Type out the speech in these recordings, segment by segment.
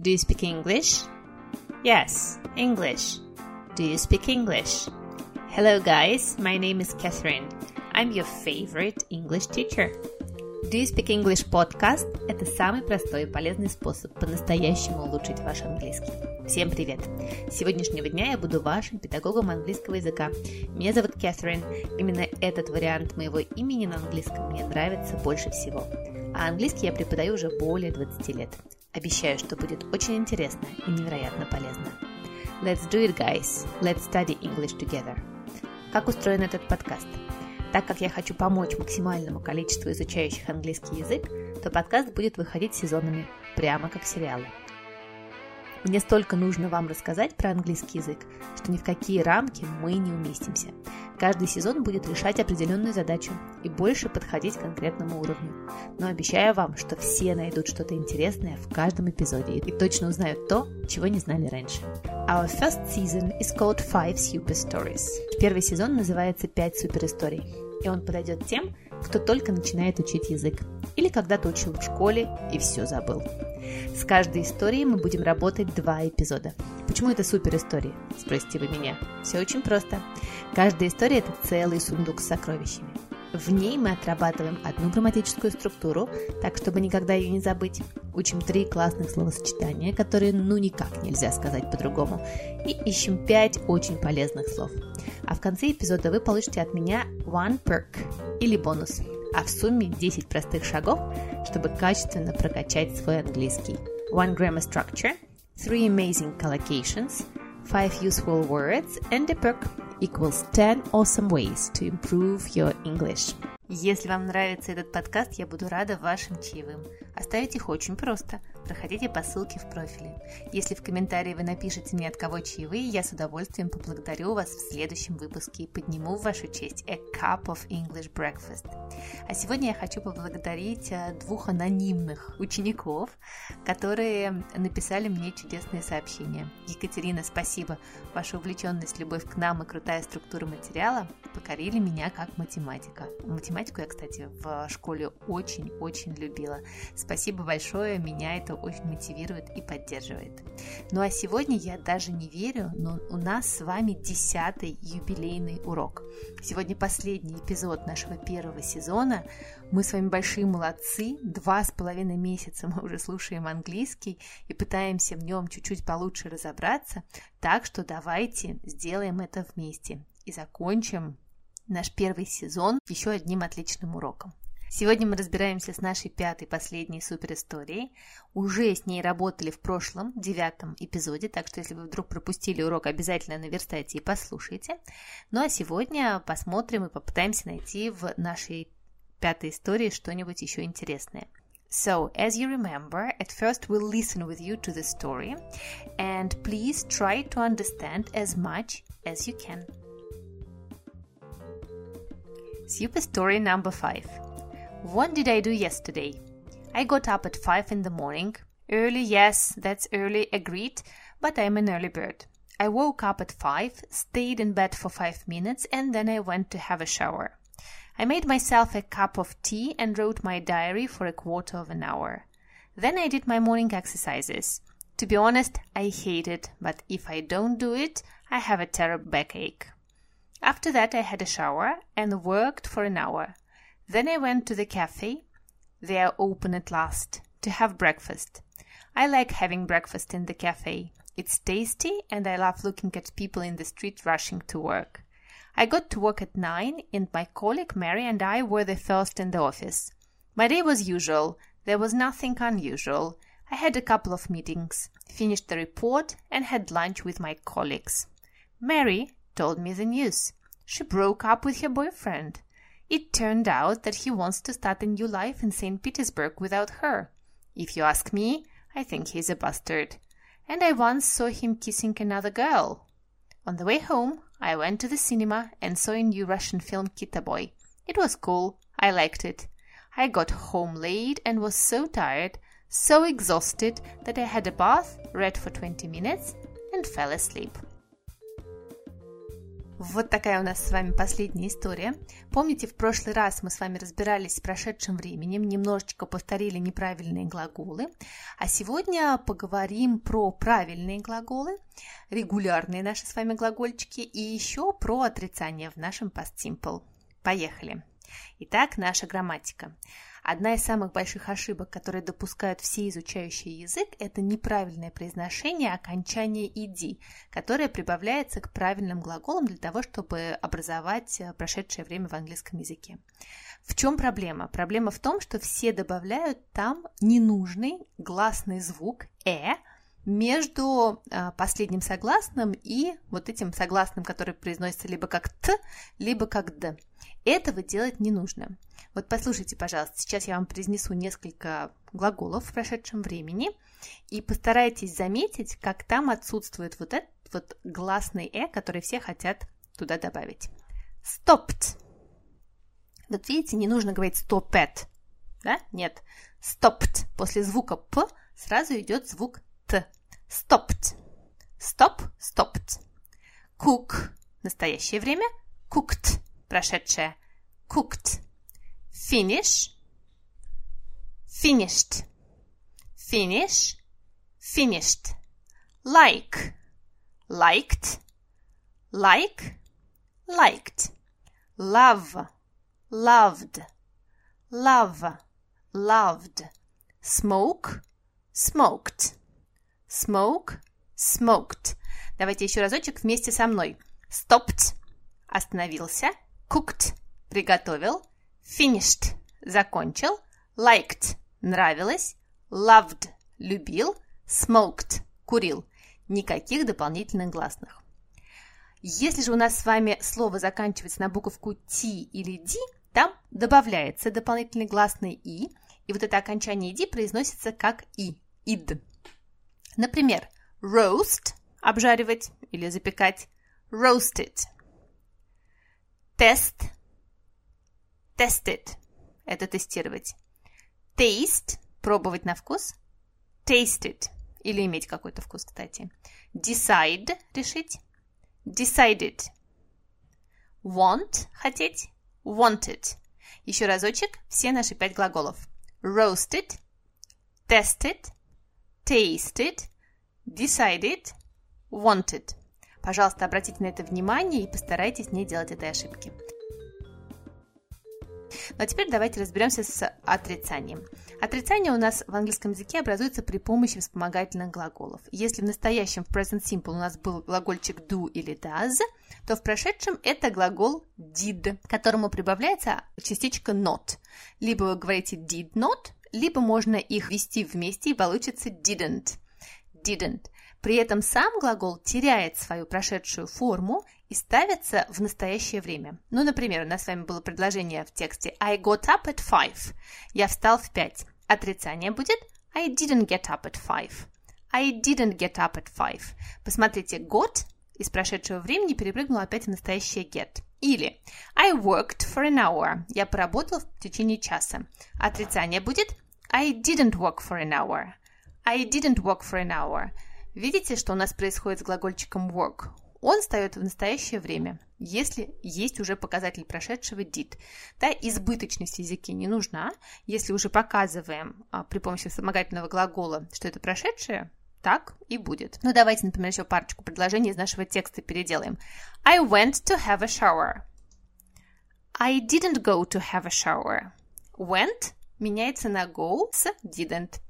Do you speak English? Yes, English. Do you speak English? Hello, guys. My name is Catherine. I'm your favorite English teacher. Do you speak English podcast – это самый простой и полезный способ по-настоящему улучшить ваш английский. Всем привет! С сегодняшнего дня я буду вашим педагогом английского языка. Меня зовут Кэтрин. Именно этот вариант моего имени на английском мне нравится больше всего. А английский я преподаю уже более 20 лет. Обещаю, что будет очень интересно и невероятно полезно. Let's do it, guys! Let's study English together! Как устроен этот подкаст? Так как я хочу помочь максимальному количеству изучающих английский язык, то подкаст будет выходить сезонами, прямо как сериалы. Мне столько нужно вам рассказать про английский язык, что ни в какие рамки мы не уместимся. Каждый сезон будет решать определенную задачу и больше подходить к конкретному уровню. Но обещаю вам, что все найдут что-то интересное в каждом эпизоде и точно узнают то, чего не знали раньше. Our first season is called Five Super Stories. Первый сезон называется «Пять суперисторий», и он подойдет тем, кто только начинает учить язык или когда-то учил в школе и все забыл. С каждой историей мы будем работать два эпизода. Почему это супер истории? Спросите вы меня. Все очень просто. Каждая история – это целый сундук с сокровищами. В ней мы отрабатываем одну грамматическую структуру, так чтобы никогда ее не забыть. Учим три классных словосочетания, которые ну никак нельзя сказать по-другому. И ищем пять очень полезных слов. А в конце эпизода вы получите от меня one perk или бонус. А в сумме 10 простых шагов, чтобы качественно прокачать свой английский. One grammar structure, three amazing collocations, five useful words and a perk equals 10 awesome ways to improve your English. Если вам нравится этот подкаст, я буду рада вашим чаевым. Оставить их очень просто. Проходите по ссылке в профиле. Если в комментарии вы напишите мне, от кого чаевые, я с удовольствием поблагодарю вас в следующем выпуске и подниму в вашу честь a cup of English breakfast. А сегодня я хочу поблагодарить э, двух анонимных учеников, которые написали мне чудесные сообщения. Екатерина, спасибо. Ваша увлеченность, любовь к нам и крутая структура материала покорили меня как математика. Математику я, кстати, в школе очень-очень любила. Спасибо большое, меня это очень мотивирует и поддерживает. Ну а сегодня я даже не верю, но у нас с вами десятый юбилейный урок. Сегодня последний эпизод нашего первого сезона. Мы с вами большие молодцы. Два с половиной месяца мы уже слушаем английский и пытаемся в нем чуть-чуть получше разобраться. Так что давайте сделаем это вместе и закончим наш первый сезон еще одним отличным уроком. Сегодня мы разбираемся с нашей пятой последней супер историей. Уже с ней работали в прошлом, девятом эпизоде, так что если вы вдруг пропустили урок, обязательно наверстайте и послушайте. Ну а сегодня посмотрим и попытаемся найти в нашей пятой истории что-нибудь еще интересное. So, as you remember, at first we'll listen with you to the story and please try to understand as much as you can. Super story number 5. What did I do yesterday? I got up at 5 in the morning. Early, yes, that's early, agreed, but I'm an early bird. I woke up at 5, stayed in bed for 5 minutes, and then I went to have a shower. I made myself a cup of tea and wrote my diary for a quarter of an hour. Then I did my morning exercises. To be honest, I hate it, but if I don't do it, I have a terrible backache. After that, I had a shower and worked for an hour. Then I went to the cafe, they are open at last, to have breakfast. I like having breakfast in the cafe. It's tasty and I love looking at people in the street rushing to work. I got to work at 9 and my colleague Mary and I were the first in the office. My day was usual. There was nothing unusual. I had a couple of meetings, finished the report and had lunch with my colleagues. Mary told me the news. She broke up with her boyfriend. It turned out that he wants to start a new life in St. Petersburg without her. If you ask me, I think he's a bastard. And I once saw him kissing another girl. On the way home, I went to the cinema and saw a new Russian film Kitaboy. It was cool. I liked it. I got home late and was so tired, so exhausted that I had a bath, read for 20 minutes, and fell asleep. Вот такая у нас с вами последняя история. Помните, в прошлый раз мы с вами разбирались с прошедшим временем, немножечко повторили неправильные глаголы, а сегодня поговорим про правильные глаголы, регулярные наши с вами глагольчики и еще про отрицание в нашем past simple. Поехали! Итак, наша грамматика. Одна из самых больших ошибок, которые допускают все изучающие язык, это неправильное произношение окончания «иди», которое прибавляется к правильным глаголам для того, чтобы образовать э, прошедшее время в английском языке. В чем проблема? Проблема в том, что все добавляют там ненужный гласный звук «э», между э, последним согласным и вот этим согласным, который произносится либо как «т», либо как «д». Этого делать не нужно. Вот послушайте, пожалуйста, сейчас я вам произнесу несколько глаголов в прошедшем времени и постарайтесь заметить, как там отсутствует вот этот вот гласный «э», который все хотят туда добавить. Stopped. Вот видите, не нужно говорить stopped, да? Нет. Stopped. После звука «п» сразу идет звук «т». Stopped. Stop, stopped. Cook. Настоящее время. Cooked. Прошедшее. Cooked finish, finished, finish, finished, like, liked, like, liked, love, loved, love, loved, smoke, smoked, smoke, smoked. Давайте еще разочек вместе со мной. Stopped – остановился, cooked – приготовил, Finished – закончил. Liked – нравилось. Loved – любил. Smoked – курил. Никаких дополнительных гласных. Если же у нас с вами слово заканчивается на буковку T или D, там добавляется дополнительный гласный «и», и вот это окончание «д» произносится как «и», «ид». Например, roast – обжаривать или запекать, roasted. Test Tested – это тестировать. Taste – пробовать на вкус. Tasted – или иметь какой-то вкус, кстати. Decide – решить. Decided. Want – хотеть. Wanted. Еще разочек все наши пять глаголов. Roasted, tested, tasted, decided, wanted. Пожалуйста, обратите на это внимание и постарайтесь не делать этой ошибки. А теперь давайте разберемся с отрицанием. Отрицание у нас в английском языке образуется при помощи вспомогательных глаголов. Если в настоящем в present simple у нас был глагольчик do или does, то в прошедшем это глагол did, к которому прибавляется частичка not. Либо вы говорите did not, либо можно их ввести вместе и получится didn't. Didn't. При этом сам глагол теряет свою прошедшую форму и ставится в настоящее время. Ну, например, у нас с вами было предложение в тексте I got up at five. Я встал в пять. Отрицание будет I didn't get up at five. I didn't get up at five. Посмотрите, got из прошедшего времени перепрыгнул опять в настоящее get. Или I worked for an hour. Я поработал в течение часа. Отрицание будет I didn't work for an hour. I didn't work for an hour. Видите, что у нас происходит с глагольчиком work? Он встает в настоящее время, если есть уже показатель прошедшего did. Да, избыточность в языке не нужна. Если уже показываем а, при помощи вспомогательного глагола, что это прошедшее, так и будет. Ну, давайте, например, еще парочку предложений из нашего текста переделаем. I went to have a shower. I didn't go to have a shower. Went меняется на go с didn't.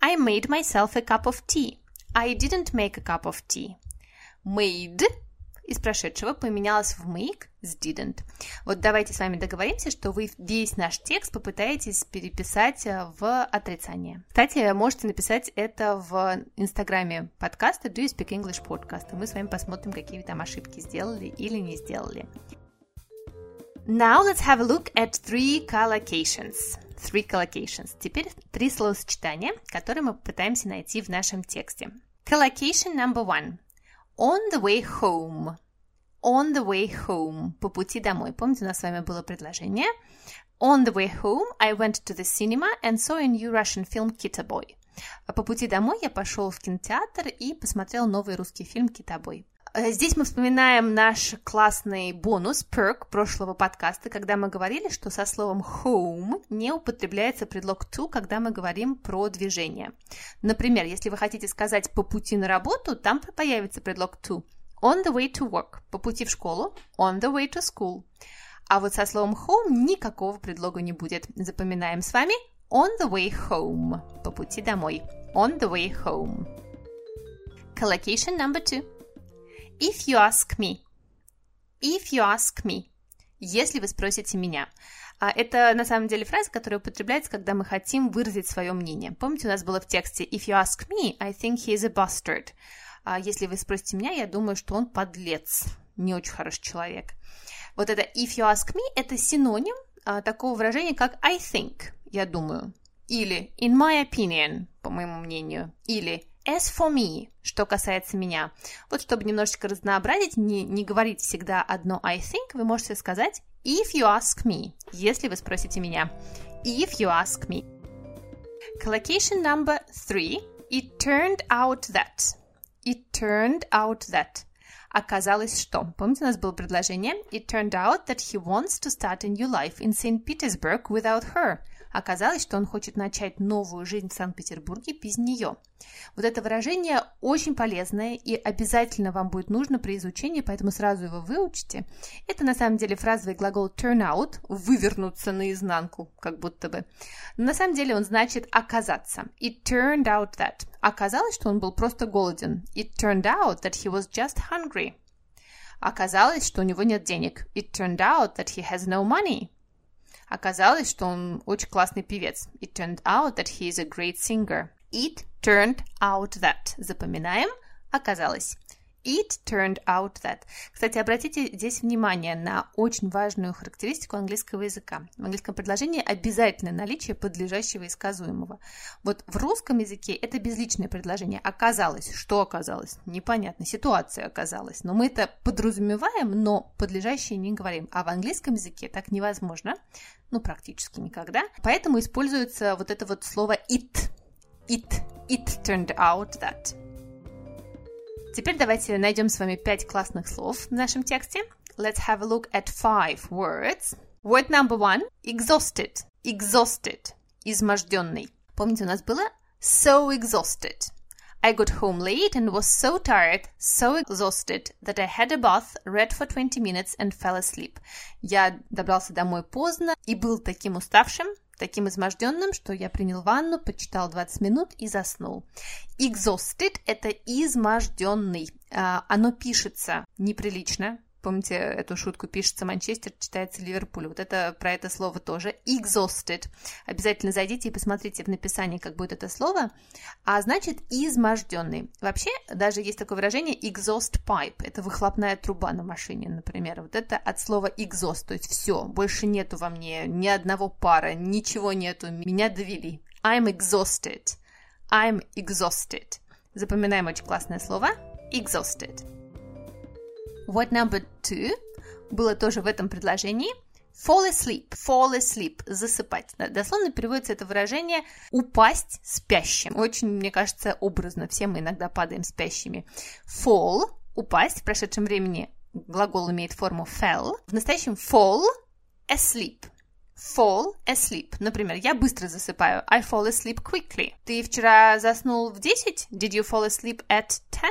I made myself a cup of tea. I didn't make a cup of tea. Made из прошедшего поменялось в make с didn't. Вот давайте с вами договоримся, что вы весь наш текст попытаетесь переписать э, в отрицание. Кстати, можете написать это в инстаграме подкаста Do You Speak English Podcast, мы с вами посмотрим, какие там ошибки сделали или не сделали. Now let's have a look at three collocations. Three collocations. Теперь три словосочетания, которые мы попытаемся найти в нашем тексте. Collocation number one. On the way home. On the way home. По пути домой. Помните, у нас с вами было предложение? On the way home, I went to the cinema and saw a new Russian film Kitaboy. По пути домой я пошел в кинотеатр и посмотрел новый русский фильм «Китобой». Э, здесь мы вспоминаем наш классный бонус, perk прошлого подкаста, когда мы говорили, что со словом home не употребляется предлог to, когда мы говорим про движение. Например, если вы хотите сказать по пути на работу, там появится предлог to. On the way to work. По пути в школу. On the way to school. А вот со словом home никакого предлога не будет. Запоминаем с вами on the way home. По пути домой. On the way home. Collocation number two. If you ask me. If you ask me. Если вы спросите меня. А это на самом деле фраза, которая употребляется, когда мы хотим выразить свое мнение. Помните, у нас было в тексте If you ask me, I think he is a bastard. А если вы спросите меня, я думаю, что он подлец, не очень хороший человек. Вот это if you ask me это синоним а, такого выражения, как I think, я думаю. Или in my opinion, по моему мнению. Или As for me, что касается меня. Вот чтобы немножечко разнообразить, не, не говорить всегда одно I think, вы можете сказать if you ask me, если вы спросите меня. If you ask me. Collocation number three. It turned out that. It turned out that. Оказалось, что... Помните, у нас было предложение? It turned out that he wants to start a new life in St. Petersburg without her. Оказалось, что он хочет начать новую жизнь в Санкт-Петербурге без нее. Вот это выражение очень полезное и обязательно вам будет нужно при изучении, поэтому сразу его выучите. Это на самом деле фразовый глагол turn out, вывернуться наизнанку, как будто бы. Но на самом деле он значит оказаться. It turned out that. Оказалось, что он был просто голоден. It turned out that he was just hungry. Оказалось, что у него нет денег. It turned out that he has no money. Оказалось, что он очень классный певец. It turned out that he is a great singer. It turned out that. Запоминаем. Оказалось. It turned out that. Кстати, обратите здесь внимание на очень важную характеристику английского языка. В английском предложении обязательно наличие подлежащего и сказуемого. Вот в русском языке это безличное предложение. Оказалось. Что оказалось? Непонятно. Ситуация оказалась. Но мы это подразумеваем, но подлежащее не говорим. А в английском языке так невозможно. Ну, практически никогда. Поэтому используется вот это вот слово it. It. It turned out that. Теперь давайте найдем с вами пять классных слов в нашем тексте. Let's have a look at five words. Word number one – exhausted. Exhausted – изможденный. Помните, у нас было so exhausted. I got home late and was so tired, so exhausted, that I had a bath, read for 20 minutes and fell asleep. Я добрался домой поздно и был таким уставшим, таким изможденным, что я принял ванну, почитал 20 минут и заснул. Exhausted – это изможденный. А, оно пишется неприлично, Помните, эту шутку пишется Манчестер, читается Ливерпуль. Вот это про это слово тоже. Exhausted. Обязательно зайдите и посмотрите в написании, как будет это слово. А значит, изможденный. Вообще, даже есть такое выражение exhaust pipe. Это выхлопная труба на машине, например. Вот это от слова exhaust. То есть все, больше нету во мне ни одного пара, ничего нету. Меня довели. I'm exhausted. I'm exhausted. Запоминаем очень классное слово. Exhausted. What number two было тоже в этом предложении. Fall asleep. Fall asleep. Засыпать. Дословно переводится это выражение упасть спящим. Очень, мне кажется, образно. Все мы иногда падаем спящими. Fall. Упасть. В прошедшем времени глагол имеет форму fell. В настоящем fall asleep. Fall asleep. Например, я быстро засыпаю. I fall asleep quickly. Ты вчера заснул в 10? Did you fall asleep at 10?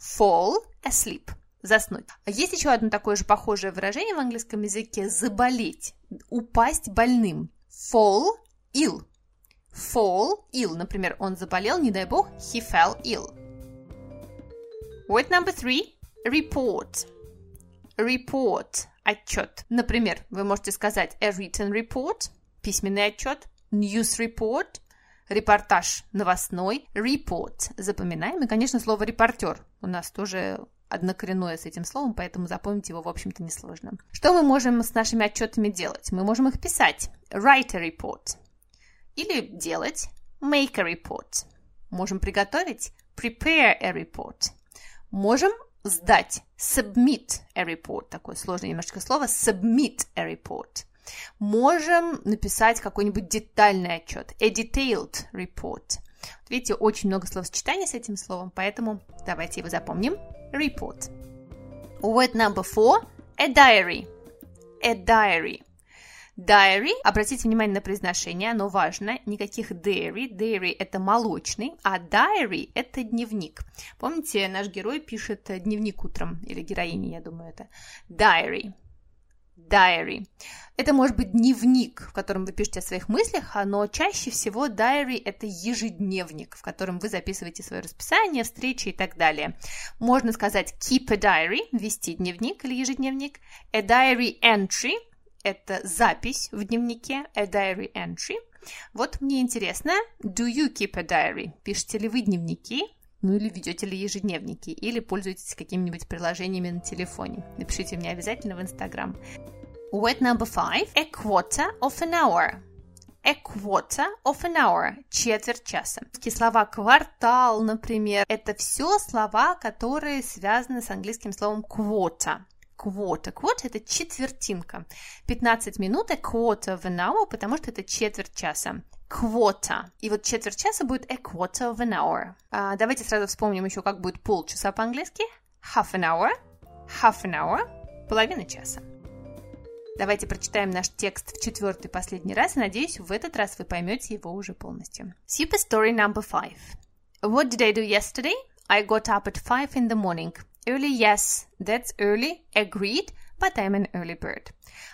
Fall asleep заснуть. Есть еще одно такое же похожее выражение в английском языке – заболеть, упасть больным. Fall ill. Fall ill. Например, он заболел, не дай бог, he fell ill. Word number three – report. Report – отчет. Например, вы можете сказать a written report – письменный отчет, news report – репортаж новостной, report. Запоминаем. И, конечно, слово репортер у нас тоже однокоренное с этим словом, поэтому запомнить его, в общем-то, несложно. Что мы можем с нашими отчетами делать? Мы можем их писать. Write a report. Или делать. Make a report. Можем приготовить. Prepare a report. Можем сдать. Submit a report. Такое сложное немножко слово. Submit a report. Можем написать какой-нибудь детальный отчет. A detailed report. Видите, очень много словосочетаний с этим словом, поэтому давайте его запомним. Report. Word number four – a diary. A diary. Diary, обратите внимание на произношение, оно важно, никаких dairy, dairy это молочный, а diary это дневник. Помните, наш герой пишет дневник утром, или героиня, я думаю, это diary. Diary. Это может быть дневник, в котором вы пишете о своих мыслях, но чаще всего diary – это ежедневник, в котором вы записываете свое расписание, встречи и так далее. Можно сказать keep a diary – вести дневник или ежедневник, a diary entry – это запись в дневнике, a diary entry. Вот мне интересно, do you keep a diary? Пишете ли вы дневники? Ну или ведете ли ежедневники, или пользуетесь какими-нибудь приложениями на телефоне. Напишите мне обязательно в Инстаграм. Word number five. A quarter of an hour. A quarter of an hour. Четверть часа. Слова квартал, например, это все слова, которые связаны с английским словом quarter quarter. Quarter – это четвертинка. 15 минут – quarter of an hour, потому что это четверть часа. Quarter. И вот четверть часа будет a quarter of an hour. А, давайте сразу вспомним еще, как будет полчаса по-английски. Half an hour. Half an hour. Половина часа. Давайте прочитаем наш текст в четвертый последний раз, и надеюсь, в этот раз вы поймете его уже полностью. Super story number five. What did I do yesterday? I got up at five in the morning. Early, yes, that's early, agreed, but I'm an early bird.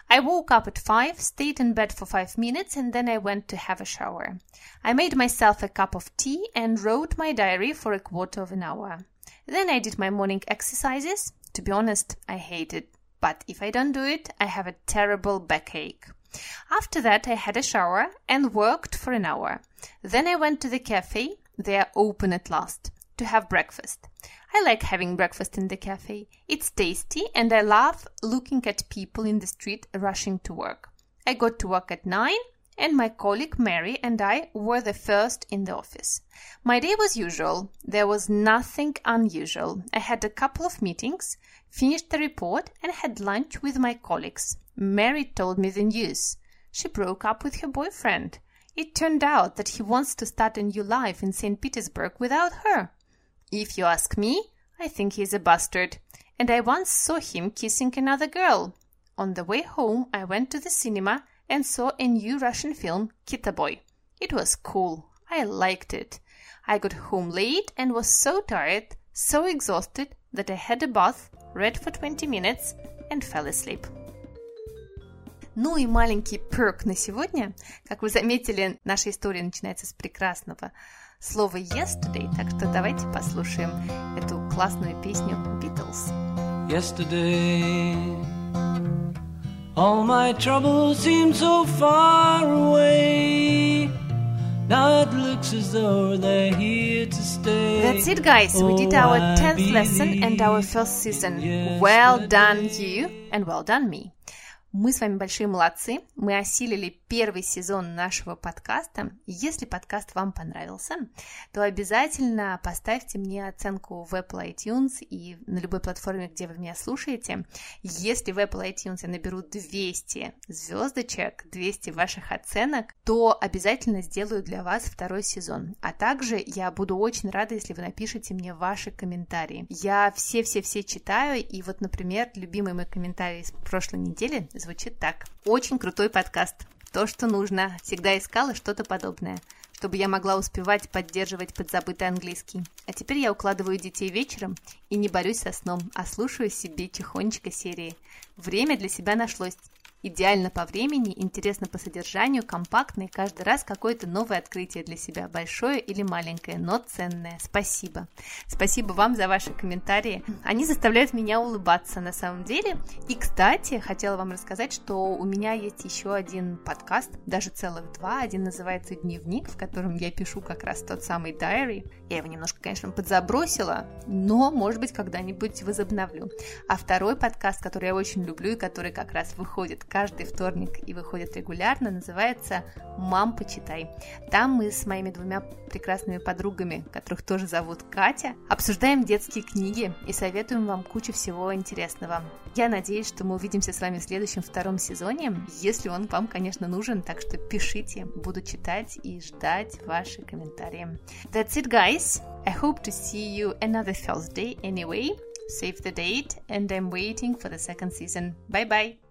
I woke up at five, stayed in bed for five minutes, and then I went to have a shower. I made myself a cup of tea and wrote my diary for a quarter of an hour. Then I did my morning exercises. To be honest, I hate it, but if I don't do it, I have a terrible backache. After that, I had a shower and worked for an hour. Then I went to the cafe, they are open at last, to have breakfast. I like having breakfast in the cafe. It's tasty and I love looking at people in the street rushing to work. I got to work at 9 and my colleague Mary and I were the first in the office. My day was usual. There was nothing unusual. I had a couple of meetings, finished the report, and had lunch with my colleagues. Mary told me the news. She broke up with her boyfriend. It turned out that he wants to start a new life in St. Petersburg without her. If you ask me, I think he's a bastard, and I once saw him kissing another girl. On the way home, I went to the cinema and saw a new Russian film, Kitaboy. It was cool. I liked it. I got home late and was so tired, so exhausted that I had a bath, read for 20 minutes and fell asleep. Ну и маленький перк на сегодня. Как вы заметили, наша история начинается с прекрасного слово yesterday, так что давайте послушаем эту классную песню Beatles. Yesterday All my troubles seem so far away Now it looks as though they're here to stay. That's it, guys. We did our 10th lesson and our first season. Well done, you, and well done, me. Мы с вами большие молодцы. Мы осилили первый сезон нашего подкаста. Если подкаст вам понравился, то обязательно поставьте мне оценку в Apple iTunes и на любой платформе, где вы меня слушаете. Если в Apple iTunes я наберу 200 звездочек, 200 ваших оценок, то обязательно сделаю для вас второй сезон. А также я буду очень рада, если вы напишите мне ваши комментарии. Я все-все-все читаю, и вот, например, любимый мой комментарий с прошлой недели звучит так. Очень крутой подкаст. То, что нужно. Всегда искала что-то подобное чтобы я могла успевать поддерживать подзабытый английский. А теперь я укладываю детей вечером и не борюсь со сном, а слушаю себе тихонечко серии. Время для себя нашлось. Идеально по времени, интересно по содержанию, компактно и каждый раз какое-то новое открытие для себя, большое или маленькое, но ценное. Спасибо. Спасибо вам за ваши комментарии. Они заставляют меня улыбаться на самом деле. И, кстати, хотела вам рассказать, что у меня есть еще один подкаст, даже целых два. Один называется «Дневник», в котором я пишу как раз тот самый diary. Я его немножко, конечно, подзабросила, но, может быть, когда-нибудь возобновлю. А второй подкаст, который я очень люблю и который как раз выходит каждый вторник и выходит регулярно, называется «Мам, почитай». Там мы с моими двумя прекрасными подругами, которых тоже зовут Катя, обсуждаем детские книги и советуем вам кучу всего интересного. Я надеюсь, что мы увидимся с вами в следующем втором сезоне, если он вам, конечно, нужен, так что пишите, буду читать и ждать ваши комментарии. That's it, guys. I hope to see you another Thursday anyway. Save the date, and I'm waiting for the second season. Bye bye.